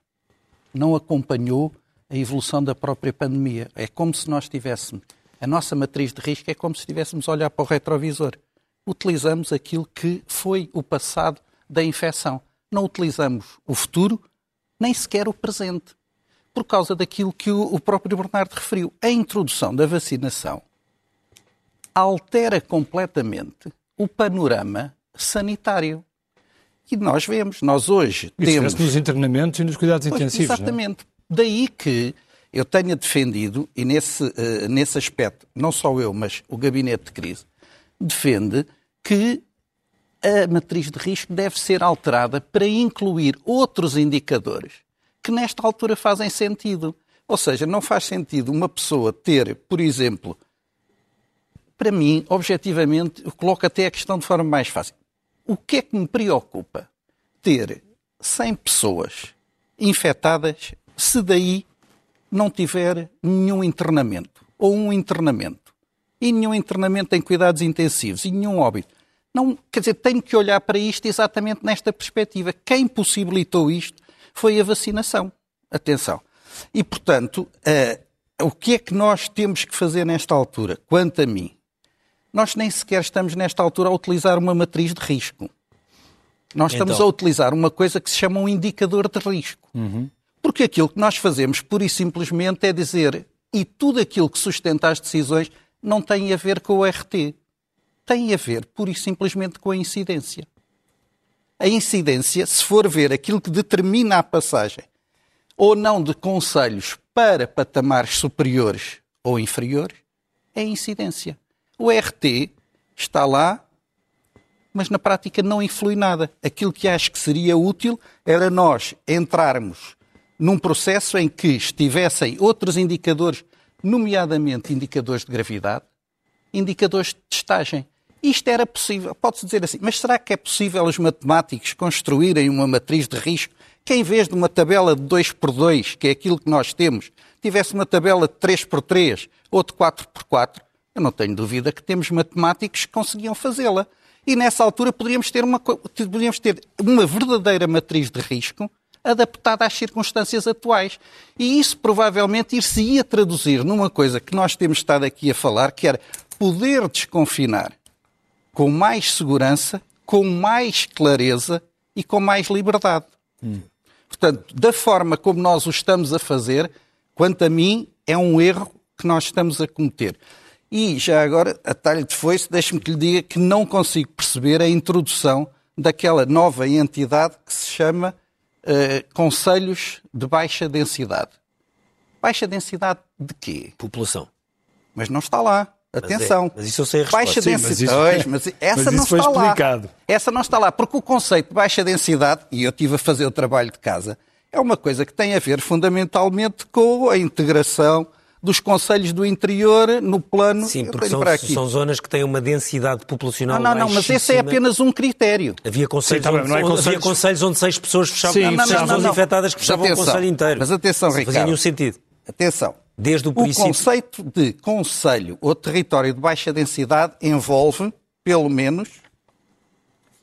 Não acompanhou a evolução da própria pandemia. É como se nós tivéssemos. A nossa matriz de risco é como se estivéssemos a olhar para o retrovisor utilizamos aquilo que foi o passado da infecção. Não utilizamos o futuro, nem sequer o presente. Por causa daquilo que o próprio Bernardo referiu. A introdução da vacinação altera completamente o panorama sanitário. E nós vemos, nós hoje Isso temos... nos internamentos e nos cuidados pois, intensivos, é? Exatamente. Daí que eu tenha defendido, e nesse, uh, nesse aspecto, não só eu, mas o gabinete de crise, defende que a matriz de risco deve ser alterada para incluir outros indicadores que nesta altura fazem sentido. Ou seja, não faz sentido uma pessoa ter, por exemplo, para mim, objetivamente, eu coloco até a questão de forma mais fácil. O que é que me preocupa? Ter 100 pessoas infectadas se daí não tiver nenhum internamento ou um internamento e nenhum internamento em cuidados intensivos e nenhum óbito. Não, quer dizer, tenho que olhar para isto exatamente nesta perspectiva. Quem possibilitou isto foi a vacinação. Atenção. E, portanto, uh, o que é que nós temos que fazer nesta altura? Quanto a mim, nós nem sequer estamos nesta altura a utilizar uma matriz de risco. Nós estamos então. a utilizar uma coisa que se chama um indicador de risco. Uhum. Porque aquilo que nós fazemos, pura e simplesmente, é dizer e tudo aquilo que sustenta as decisões não tem a ver com o RT. Tem a ver, pura e simplesmente, com a incidência. A incidência, se for ver aquilo que determina a passagem ou não de conselhos para patamares superiores ou inferiores, é a incidência. O RT está lá mas na prática não influi nada. Aquilo que acho que seria útil era nós entrarmos num processo em que estivessem outros indicadores, nomeadamente indicadores de gravidade, indicadores de testagem. Isto era possível, pode-se dizer assim, mas será que é possível os matemáticos construírem uma matriz de risco que, em vez de uma tabela de 2 por 2, que é aquilo que nós temos, tivesse uma tabela de 3 por 3 ou de 4 por 4? Eu não tenho dúvida que temos matemáticos que conseguiam fazê-la. E nessa altura poderíamos ter uma, poderíamos ter uma verdadeira matriz de risco adaptada às circunstâncias atuais. E isso provavelmente ir-se-ia traduzir numa coisa que nós temos estado aqui a falar, que era poder desconfinar com mais segurança, com mais clareza e com mais liberdade. Hum. Portanto, da forma como nós o estamos a fazer, quanto a mim, é um erro que nós estamos a cometer. E já agora, a talho de foice, deixe-me que lhe diga que não consigo perceber a introdução daquela nova entidade que se chama uh, Conselhos de Baixa Densidade. Baixa densidade de quê? População. Mas não está lá. Atenção. Mas, é, mas isso eu sei a resposta. Baixa densidade. Mas, isso, <laughs> mas essa mas não está explicado. lá. Essa não está lá. Porque o conceito de baixa densidade, e eu estive a fazer o trabalho de casa, é uma coisa que tem a ver fundamentalmente com a integração dos conselhos do interior no plano. Sim, porque são, são, zonas que têm uma densidade populacional. Não, não, não, mas esse é apenas um critério. Havia conselhos, Sim, tá onde, não é conselhos... havia conselhos onde seis pessoas fechavam, Sim, não, não, pessoas infectadas que fechavam o conselho inteiro. Mas atenção, Ricardo. Não fazia nenhum sentido. Atenção. Desde o, princípio... o conceito de conselho ou território de baixa densidade envolve, pelo menos,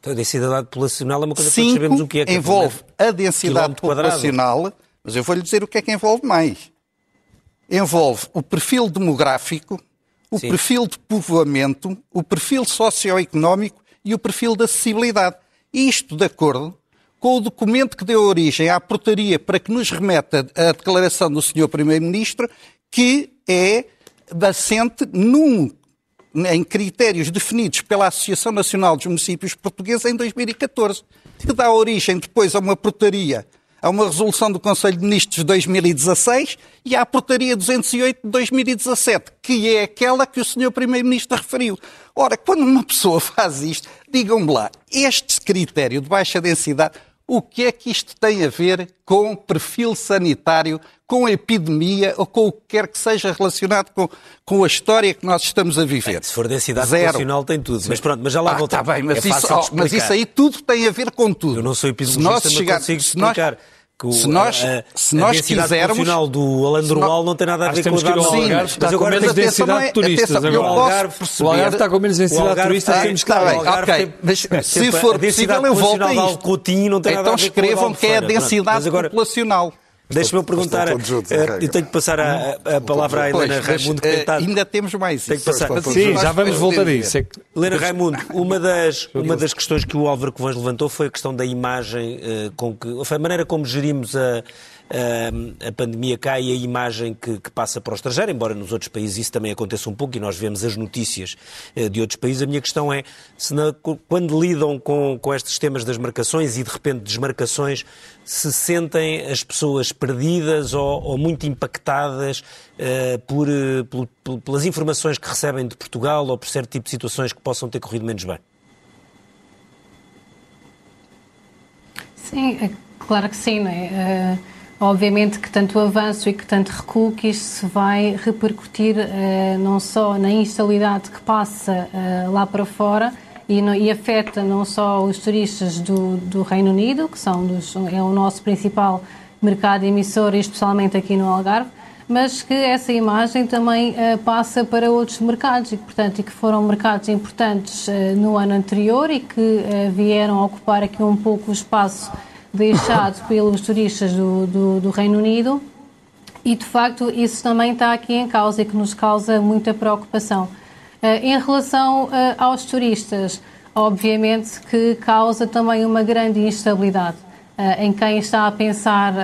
então, a densidade populacional é uma coisa que nós sabemos o que é. Que envolve a densidade populacional, quadrado. mas eu vou-lhe dizer o que é que envolve mais envolve o perfil demográfico, o Sim. perfil de povoamento, o perfil socioeconómico e o perfil de acessibilidade. Isto de acordo com o documento que deu origem à portaria para que nos remeta a declaração do Sr. Primeiro-Ministro, que é assente num, em critérios definidos pela Associação Nacional dos Municípios Portugueses em 2014, que dá origem depois a uma portaria Há uma resolução do Conselho de Ministros de 2016 e há a portaria 208 de 2017, que é aquela que o Sr. Primeiro-Ministro referiu. Ora, quando uma pessoa <laughs> faz isto, digam-me lá, este critério de baixa densidade o que é que isto tem a ver com perfil sanitário, com a epidemia ou com o que quer que seja relacionado com, com a história que nós estamos a viver? É, se for densidade Zero. populacional tem tudo. Mas pronto, mas já lá ah, voltamos. Está bem, mas, é isso, oh, mas isso aí tudo tem a ver com tudo. Eu não sou epidemiologista, mas chegar, consigo explicar. Nós, que se nós, a, se nós quisermos. O do Alandroal não tem nada a ver com o Algarve. Mas agora menos densidade de turistas. Agora. O Algarve, o Algarve está com menos densidade de turistas. Temos que bem, ok. Mas se for possível, eu volto a isto. Então escrevam que é a densidade populacional. Deixa-me perguntar, juntos, uh, eu tenho que passar a, a palavra à Helena pois, Raimundo. Mas, uh, ainda temos mais tenho que passar. Sim, já vamos voltar a isso. É Helena Raimundo, uma das, uma das questões que o Álvaro Covões levantou foi a questão da imagem, uh, com que, foi a maneira como gerimos a, a pandemia cá e a imagem que, que, passa para o estrangeiro, embora nos outros países isso também aconteça um pouco e nós vemos as notícias de outros países. A minha questão é, se na, quando lidam com, com estes temas das marcações e de repente desmarcações, se sentem as pessoas perdidas ou, ou muito impactadas uh, por, uh, por, pelas informações que recebem de Portugal ou por certo tipo de situações que possam ter corrido menos bem? Sim, é claro que sim, não é? Uh, obviamente que tanto avanço e que tanto recuo que isto se vai repercutir não só na instabilidade que passa lá para fora, e, no, e, afeta não só os turistas do, do Reino Unido, que são dos, é o nosso principal mercado emissor, especialmente aqui no Algarve, mas que essa imagem também uh, passa para outros mercados e, portanto, e que foram mercados importantes uh, no ano anterior e que uh, vieram ocupar aqui um pouco o espaço deixado pelos turistas do, do, do Reino Unido E, de facto, isso também está aqui em causa e que nos causa muita preocupação. Em relação aos turistas, obviamente que causa também uma grande instabilidade em quem está a pensar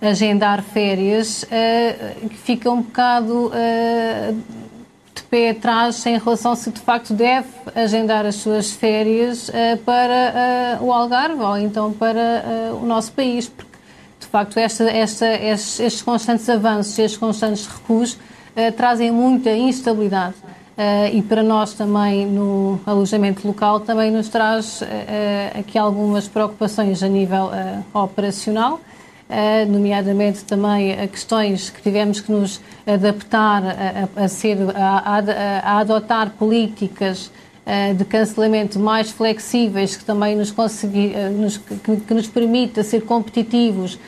agendar férias, fica um bocado pé atrás em relação se de facto deve agendar as suas férias para o Algarve ou então para o nosso país, porque de facto esta, esta, estes, estes constantes avanços, estes constantes recuos trazem muita instabilidade. E para nós também no alojamento local também nos traz aqui algumas preocupações a nível operacional, nomeadamente também a questões que tivemos que nos adaptar a, a ser, a, a, adotar políticas de cancelamento mais flexíveis que também nos, consegui, nos, que, que nos permita ser competitivos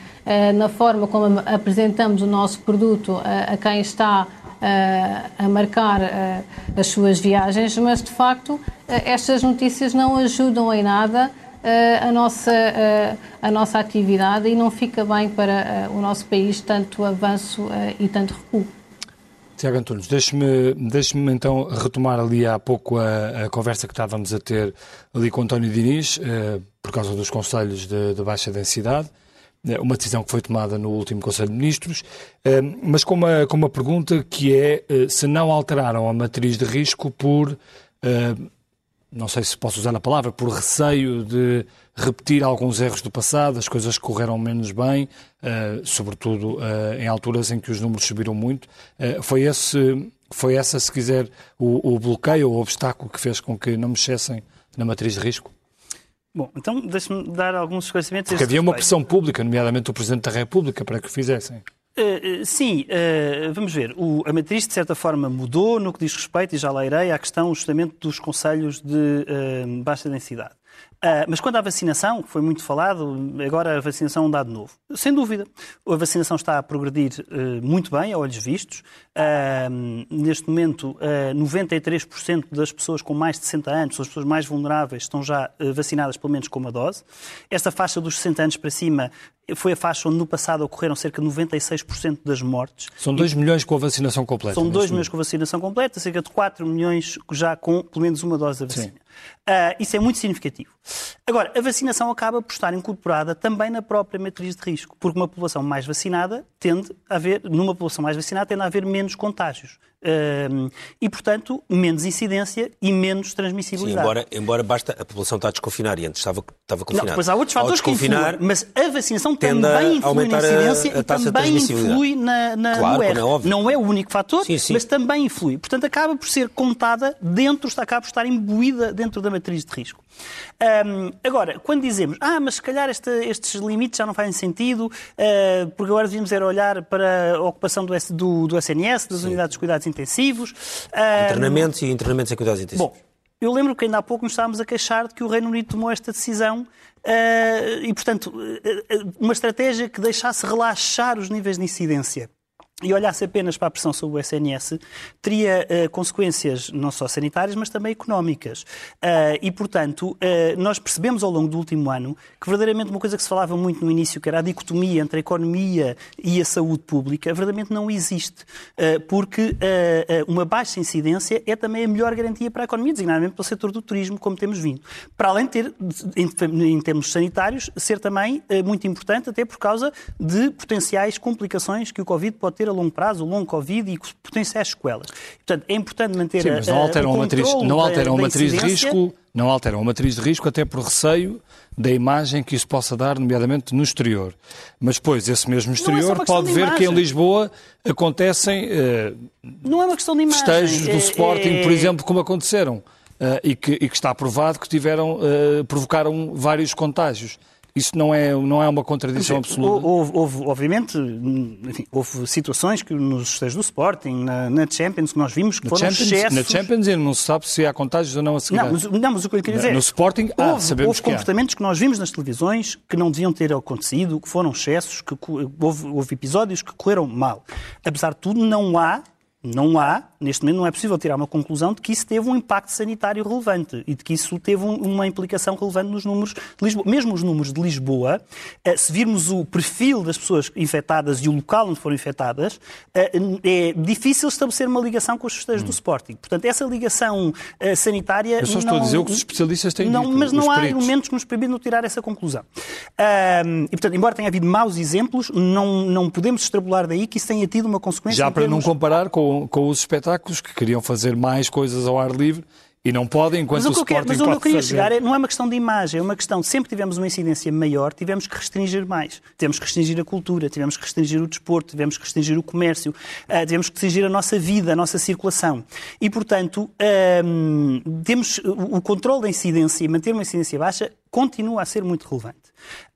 na forma como apresentamos o nosso produto a quem está a marcar as suas viagens, mas de facto estas notícias não ajudam em nada a nossa, a nossa atividade e não fica bem para o nosso país tanto avanço e tanto recuo. Tiago Antunes, deixe-me deixe então retomar ali há pouco a, a, conversa que estávamos a ter ali com António Diniz, eh, por causa dos conselhos de, de baixa densidade. É uma decisão que foi tomada no último Conselho de Ministros, eh, mas com uma, com uma pergunta que é eh, se não alteraram a matriz de risco por, eh, não sei se posso usar a palavra, por receio de repetir alguns erros do passado, as coisas correram menos bem, sobretudo em alturas em que os números subiram muito. Foi esse, foi essa, se quiser, o, o bloqueio ou o obstáculo que fez com que não mexessem na matriz de risco? Bom, então deixe-me dar alguns esclarecimentos. Porque havia uma pressão pública, nomeadamente o Presidente da República, para que o fizessem. Uh, sim, uh, vamos ver. O, a matriz, de certa forma, mudou no que diz respeito, e já lá irei, à questão justamente dos conselhos de baixa densidade. Uh, mas quando a vacinação, foi muito falado, agora a vacinação é um dado novo. Sem dúvida, a vacinação está a progredir uh, muito bem, a olhos vistos. Uh, neste momento, 93% das pessoas com mais de 60 anos, as pessoas mais vulneráveis, estão já vacinadas pelo menos com uma dose. Esta faixa dos 60 anos para cima foi a faixa onde no passado ocorreram cerca de 96% das mortes. São 2 milhões com a vacinação completa. São 2 milhões com a vacinação completa, cerca de 4 milhões já com pelo menos uma dose da vacina. Uh, isso é muito significativo. Agora, a vacinação acaba por estar incorporada também na própria matriz de risco, porque uma população mais vacinada tende a haver, numa população mais vacinada, tende a haver menos contágios. Uh, e, portanto, menos incidência e menos transmissibilidade. Sim, embora, embora basta a população estar a desconfinar e antes estava, estava confinada. Não, depois há outros fatores que influem, mas a vacinação também influi na incidência a, a e também influi na, na, claro, no R. Não é, não é o único fator, sim, sim. mas também influi. Portanto, acaba por ser contada dentro, acaba por estar imbuída dentro da matriz de risco. Um, agora, quando dizemos, ah, mas se calhar este, estes limites já não fazem sentido, uh, porque agora devíamos era olhar para a ocupação do, do, do SNS, das Sim. unidades de cuidados intensivos. Internamentos e internamentos em cuidados intensivos. Bom, eu lembro que ainda há pouco nos estávamos a queixar de que o Reino Unido tomou esta decisão uh, e, portanto, uh, uma estratégia que deixasse relaxar os níveis de incidência e olhasse apenas para a pressão sobre o SNS, teria uh, consequências não só sanitárias, mas também económicas. Uh, e, portanto, uh, nós percebemos ao longo do último ano que verdadeiramente uma coisa que se falava muito no início, que era a dicotomia entre a economia e a saúde pública, verdadeiramente não existe. porque uma baixa incidência é também a melhor garantia para a economia, designadamente para o setor do turismo, como temos vindo. Para além de ter, em, em termos sanitários, ser também muito importante, até por causa de potenciais complicações que o Covid pode ter a longo prazo, o longo Covid e potenciais sequelas. Portanto, é importante manter Sim, mas não alteram a matriz, não alteram a matriz de risco, não alteram a matriz de risco até por receio da imagem que isso possa dar, nomeadamente no exterior. Mas depois, esse mesmo é exterior é pode ver que em Lisboa acontecem uh, não é uma questão de imagem. festejos do é, Sporting, é... por exemplo, como aconteceram. Uh, e, que, e, que, está provado que tiveram, uh, provocaram vários contágios. Isso não é, não é uma contradição absoluta? Houve, houve obviamente, enfim, houve situações que nos estágios do Sporting, na, na, Champions, que nós vimos que na foram Champions, excessos... Na Champions ainda não se sabe se há contágios ou não a seguir. Não, mas, não, mas o que eu queria dizer... No Sporting, ah, houve, sabemos houve que comportamentos há. que nós vimos nas televisões que não deviam ter acontecido, que foram excessos, que houve, houve episódios que correram mal. Apesar de tudo, não há, não há neste momento, não é possível tirar uma conclusão de que isso teve um impacto sanitário relevante e de que isso teve um, uma implicação relevante nos números de Lisboa. Mesmo os números de Lisboa, uh, se virmos o perfil das pessoas infectadas e o local onde foram infectadas, uh, é difícil estabelecer uma ligação com os festejos hum. do Sporting. Portanto, essa ligação sanitária. Eu só estou não, a dizer o que os especialistas têm não, dito. Mas não há elementos que nos permitam tirar essa conclusão. e, portanto, embora tenha havido maus exemplos, não, não podemos extrapolar daí que isso tenha tido uma consequência. Já para termos... não comparar com, com os espetáculos que queriam fazer mais coisas ao ar livre e não podem, enquanto mas o, o Sporting Mas onde eu queria fazer... chegar é, não é uma questão de imagem, é uma questão sempre tivemos uma incidência maior, tivemos que restringir mais. Tivemos que restringir a cultura, tivemos que restringir o desporto, tivemos que restringir o comércio, uh, tivemos que restringir a nossa vida, a nossa circulação. E, portanto, uh, temos o controle da incidência e manter uma incidência baixa continua a ser muito relevante.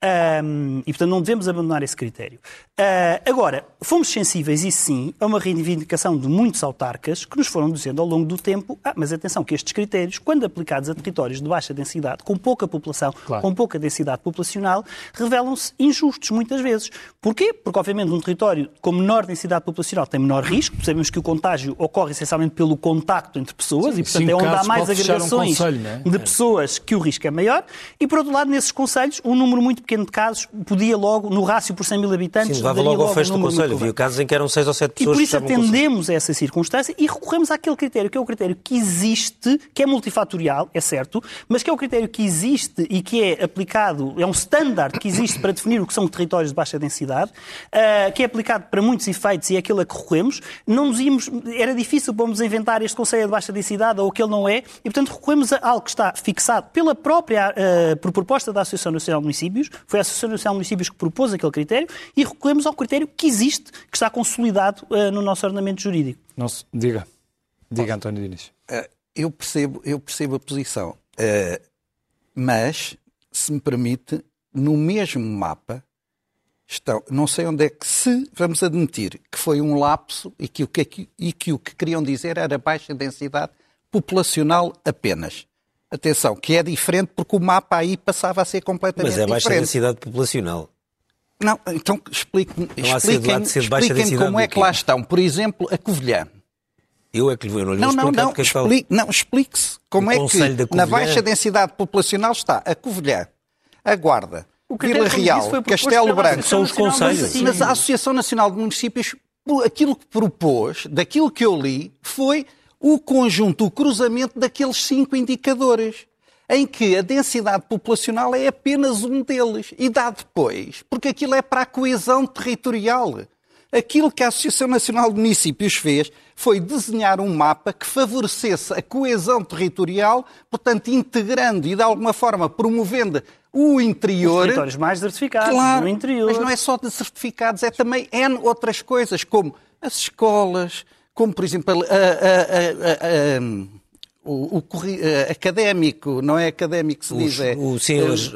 Um, e, portanto, não devemos abandonar esse critério. Uh, agora, fomos sensíveis, e sim, a uma reivindicação de muitos autarcas que nos foram dizendo ao longo do tempo: ah, mas atenção, que estes critérios, quando aplicados a territórios de baixa densidade, com pouca população, claro. com pouca densidade populacional, revelam-se injustos muitas vezes. Porquê? Porque, obviamente, um território com menor densidade populacional tem menor risco, sabemos que o contágio ocorre essencialmente pelo contacto entre pessoas, sim, e, portanto, é onde há mais agregações um conselho, é? de pessoas que o risco é maior, e, por outro lado, nesses conselhos, um número muito pequeno de casos podia logo, no rácio por 100 mil habitantes, Sim, levava logo ao fecho do Conselho. Havia casos em que eram 6 ou 7 pessoas E por isso atendemos a essa circunstância e recorremos àquele critério, que é o critério que existe, que é multifatorial, é certo, mas que é o critério que existe e que é aplicado, é um standard que existe para definir o que são territórios de baixa densidade, uh, que é aplicado para muitos efeitos e é aquele a que recorremos. Não nos íamos, era difícil para nos inventar este conceito de baixa densidade ou aquele não é, e portanto recorremos a algo que está fixado pela própria, uh, por proposta da Associação Nacional de Municípios, foi a Associação Nacional de Municípios que propôs aquele critério e recorremos ao critério que existe, que está consolidado uh, no nosso ordenamento jurídico. Nossa, diga. Diga, António Diniz. Uh, eu, percebo, eu percebo a posição, uh, mas, se me permite, no mesmo mapa estão, não sei onde é que se vamos admitir que foi um lapso e que o que, e que, o que queriam dizer era baixa densidade populacional apenas. Atenção, que é diferente porque o mapa aí passava a ser completamente diferente. Mas é baixa densidade populacional. Não, então expliquem, expliquem, expliquem como é que lá estão. Por exemplo, a Covilhã. Eu é que eu não lhe não, não, não, é explique, não, explique-se como é que na baixa densidade populacional está a Covilhã, a Guarda, Vila Real, Castelo Branco. São os conselhos. Mas a Associação Nacional de Municípios, aquilo que propôs, daquilo que eu li, foi o conjunto, o cruzamento daqueles cinco indicadores, em que a densidade populacional é apenas um deles e dá depois, porque aquilo é para a coesão territorial. Aquilo que a Associação Nacional de Municípios fez foi desenhar um mapa que favorecesse a coesão territorial, portanto, integrando e de alguma forma promovendo o interior. Os territórios mais desertificados, claro, no interior. Mas não é só desertificados, é também N outras coisas, como as escolas, como por exemplo a, a, a, o, o académico, não é académico se diz, é, o, sim, os,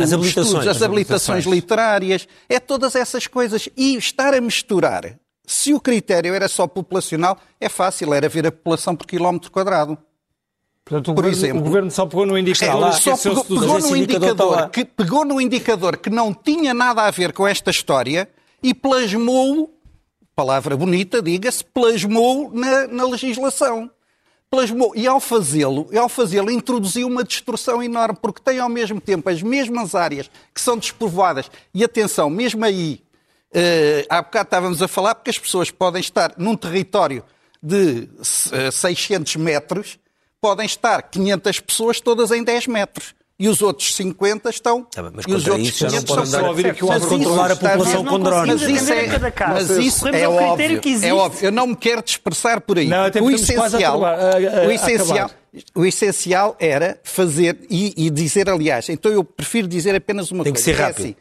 as habilitações, estudos, as habilitações literárias, é todas essas coisas. E estar a misturar, se o critério era só populacional, é fácil, era ver a população por quilómetro quadrado. Portanto, o, por governo, exemplo, o governo só pegou no indicador, é, só pegou, pegou no indicador que, pegou no indicador que não tinha nada a ver com esta história e plasmou palavra bonita, diga-se, plasmou na, na legislação. Plasmou. E ao fazê-lo, ao fazê-lo, introduziu uma destruição enorme, porque tem ao mesmo tempo as mesmas áreas que são despovoadas. E atenção, mesmo aí, uh, há bocado estávamos a falar, porque as pessoas podem estar num território de uh, eh, 600 metros, podem estar 500 pessoas todas em 10 metros e os outros 50 estão. Ah, mas e os outros isso 500 já não só ouvir aqui o mas controlar a população com drones. Mas isso é, mas isso é, óbvio, é óbvio. Eu não me quero dispersar por aí. Não, o essencial, a, a, o, essencial, o essencial era fazer e, e, dizer, aliás, então eu prefiro dizer apenas uma Tem coisa. Tem que ser é rápido. É assim,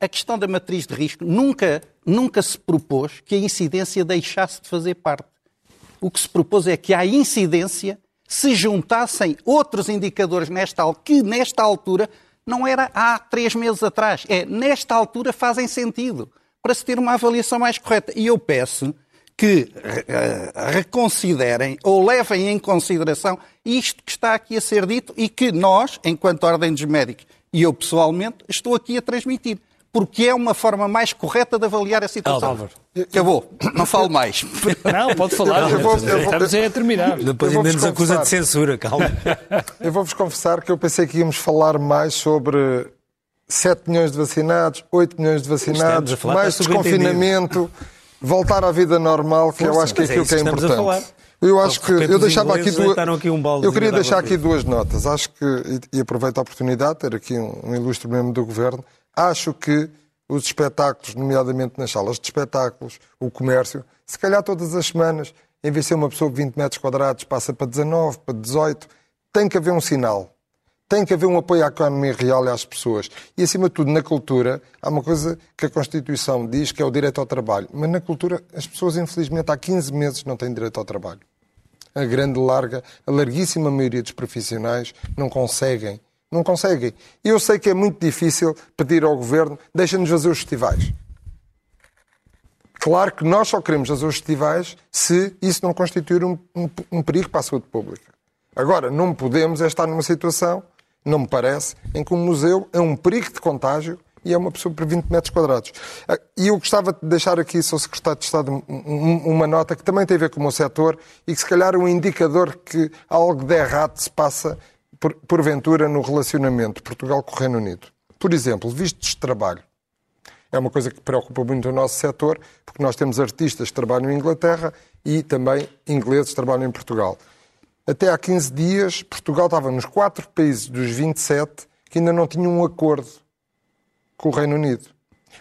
a questão da matriz de risco nunca, nunca se propôs que a incidência deixasse de fazer parte. O que se propôs é que a incidência se juntassem outros indicadores nesta, que nesta altura não era há três meses atrás, é nesta altura fazem sentido para se ter uma avaliação mais correta. E eu peço que uh, reconsiderem ou levem em consideração isto que está aqui a ser dito e que nós, enquanto Ordem dos Médicos, e eu pessoalmente, estou aqui a transmitir. Porque é uma forma mais correta de avaliar a situação. Álvaro. Acabou. Não falo mais. Não, pode falar. Eu vou- eu vou- Estamos a terminar. Depois ainda nos acusa de censura, calma. <laughs> Eu vou-vos confessar que eu pensei que íamos falar mais sobre 7 milhões de vacinados, 8 milhões de vacinados, mais desconfinamento, voltar à vida normal, que eu acho que é é aquilo que é importante. Eu acho De que eu deixava aqui duas aqui um Eu queria deixar aqui duas notas. Acho que e- aproveito a oportunidade de ter aqui um, um ilustre membro do governo. Acho que os espetáculos, nomeadamente nas salas de espetáculos, o comércio, se calhar todas as semanas, em vez de ser uma pessoa de 20 metros quadrados, passa para 19, para 18, tem que haver um sinal. Tem que haver um apoio à economia real e às pessoas. E, acima de tudo, na cultura, há uma coisa que a Constituição diz que é o direito ao trabalho. Mas na cultura, as pessoas, infelizmente, há 15 meses não têm direito ao trabalho. A grande, larga, a larguíssima maioria dos profissionais não conseguem. Não conseguem. E eu sei que é muito difícil pedir ao governo, deixa-nos fazer os festivais. Claro que nós só queremos fazer os festivais se isso não constituir um, um- um perigo para a saúde pública. Agora, não podemos é estar numa situação, não me parece, em que um museu é um perigo de contágio e é uma pessoa por 20 metros quadrados. Ah, E eu gostava de deixar aqui, Sr. Secretário de Estado, um- um- uma nota que também tem a ver com o meu setor e que se calhar é um indicador que algo de errado se passa, por, porventura, no relacionamento Portugal com o Reino Unido. Por exemplo, vistos de trabalho. É uma coisa que preocupa muito o nosso setor, porque nós temos artistas que trabalham em Inglaterra e também ingleses que trabalham em Portugal. Até há 15 dias, Portugal estava nos quatro países dos 27 que ainda não tinham um acordo com o Reino Unido.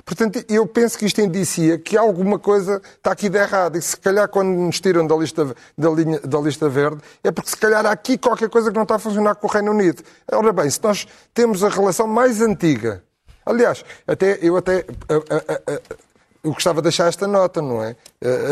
Portanto, eu penso que isto indicia que alguma coisa está aqui de errado. E se calhar, quando nos tiram da lista, da, linha, da lista verde, é porque se calhar há aqui qualquer coisa que não está a funcionar com o Reino Unido. Ora bem, se nós temos a relação mais antiga. Aliás, até, eu até. a- a- a- eu gostava de deixar esta nota, não é?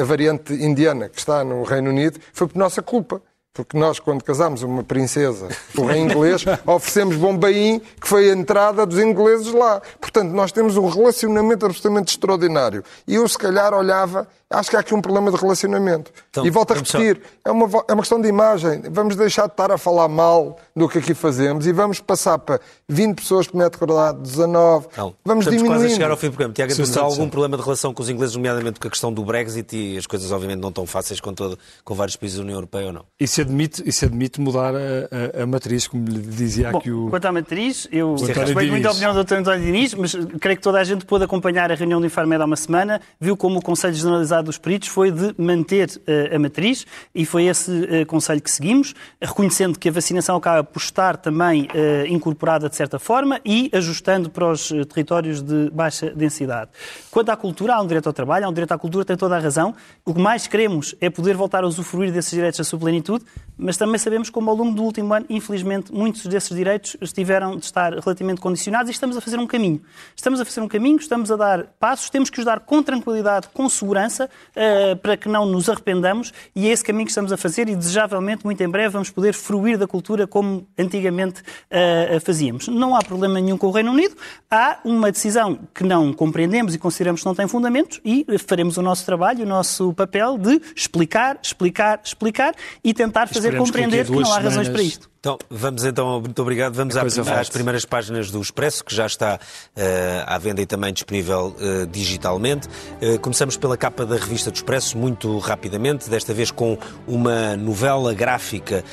A variante indiana que está no Reino Unido foi por nossa culpa. Porque nós, quando casámos uma princesa do rei inglês, <laughs> oferecemos Bombaim, que foi a entrada dos ingleses lá. Portanto, nós temos um relacionamento absolutamente extraordinário. E eu, se calhar, olhava, acho que há aqui um problema de relacionamento. Então, e volto a repetir, é uma, é uma questão de imagem. Vamos deixar de estar a falar mal do que aqui fazemos e vamos passar para 20 pessoas por metro quadrado, 19. Não. Vamos Estamos diminuindo. quase a chegar ao fim do programa. Tiago, de algum problema de relação com os ingleses, nomeadamente com a questão do Brexit e as coisas, obviamente, não tão fáceis com, todo, com vários países da União Europeia ou não? E se admite, e se admite mudar a, a- a matriz, como lhe dizia Bom, aqui o. quanto à matriz, eu respeito muito a opinião do Dr. António Diniz, mas creio que toda a gente pôde acompanhar a reunião do Infarmed há uma semana, viu como o Conselho Generalizado dos Peritos foi de manter eh, a matriz e foi esse eh, conselho que seguimos, reconhecendo que a vacinação acaba por estar também eh, incorporada de certa forma e ajustando para os eh, territórios de baixa densidade. Quanto à cultura, há um direito ao trabalho, há um direito à cultura, tem toda a razão. O que mais queremos é poder voltar a usufruir desses direitos à sua plenitude, mas também sabemos como ao longo do último ano, infelizmente, muitos desses direitos estiveram de estar relativamente condicionados e estamos a fazer um caminho. Estamos a fazer um caminho, estamos a dar passos, temos que os dar com tranquilidade, com segurança, eh, para que não nos arrependamos e é esse caminho que estamos a fazer e, desejavelmente, muito em breve, vamos poder fruir da cultura como antigamente eh, fazíamos. Não há problema nenhum com o Reino Unido, há uma decisão que não compreendemos e consideramos que não tem fundamentos e faremos o nosso trabalho, o nosso papel de explicar, explicar, explicar e tentar fazer Esperemos que compreender que duas não há razões semanas- para isto. Então, vamos então, muito obrigado. Vamos coisa às volte. primeiras páginas do Expresso, que já está eh, à venda e também disponível eh, digitalmente. Eh, começamos pela capa da revista do Expresso, muito rapidamente, desta vez com uma novela gráfica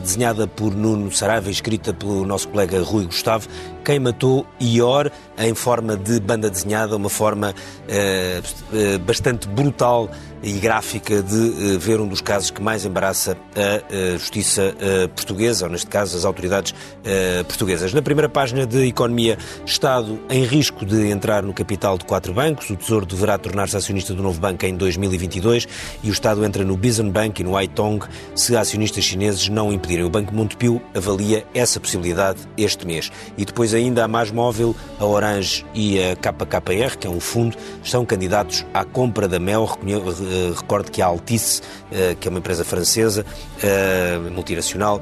desenhada por Nuno Saraiva e escrita pelo nosso colega Rui Gustavo, Quem Matou Ior, em forma de banda desenhada, uma forma eh, eh, bastante brutal e gráfica de eh, ver um dos casos que mais embaraça a eh, justiça eh, portuguesa, ou neste caso as autoridades eh, portuguesas. Na primeira página de Economia, Estado em risco de entrar no capital de quatro bancos. O Tesouro deverá tornar-se acionista do novo banco em 2022 e o Estado entra no Bison Bank e no Haitong se acionistas chineses não impedirem. O Banco Montepio avalia essa possibilidade este mês. E depois ainda a Mais Móvel, a Orange e a KKR, que é um fundo, estão candidatos à compra da Mel. Eh, Recordo que a Altice, eh, que é uma empresa francesa, eh, multinacional,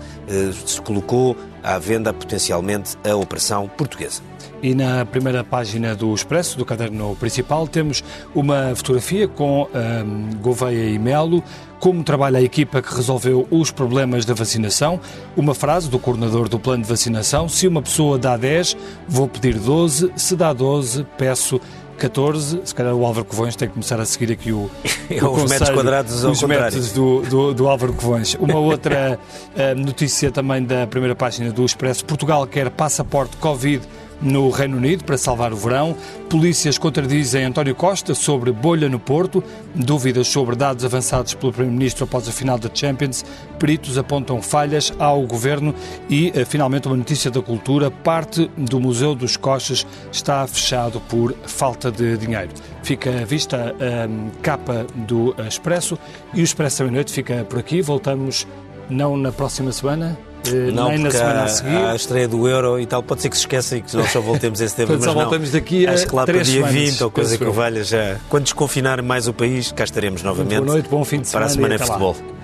se colocou à venda potencialmente a operação portuguesa. E na primeira página do Expresso, do caderno principal, temos uma fotografia com um, Gouveia e Melo, como trabalha a equipa que resolveu os problemas da vacinação. Uma frase do coordenador do plano de vacinação: se uma pessoa dá 10, vou pedir 12, se dá 12, peço 14, se calhar o Álvaro Covões tem que começar a seguir aqui o, <laughs> é o os metros quadrados os métodos do, do, do, Álvaro Covões. Uma <laughs> outra uh, notícia também da primeira página do Expresso: Portugal quer passaporte Covid no Reino Unido para salvar o verão. Polícias contradizem António Costa sobre bolha no Porto. Dúvidas sobre dados avançados pelo Primeiro-Ministro após a final da Champions. Peritos apontam falhas ao governo. E, eh, finalmente, uma notícia da cultura: parte do Museu dos Coches está fechado por falta de dinheiro. Fica à vista a capa do Expresso e o Expresso da Noite fica por aqui. Voltamos não na próxima semana, não, nem na semana a, a seguir. A estreia do Euro e tal, pode ser que se esqueça e que nós só voltemos a esse <laughs> tema. mas só voltamos daqui a Acho que lá para dia semanas, 20 ou coisa que valha já. Quando desconfinar mais o país, cá estaremos novamente. Boa noite, bom fim de semana. Para a semana em futebol. Lá.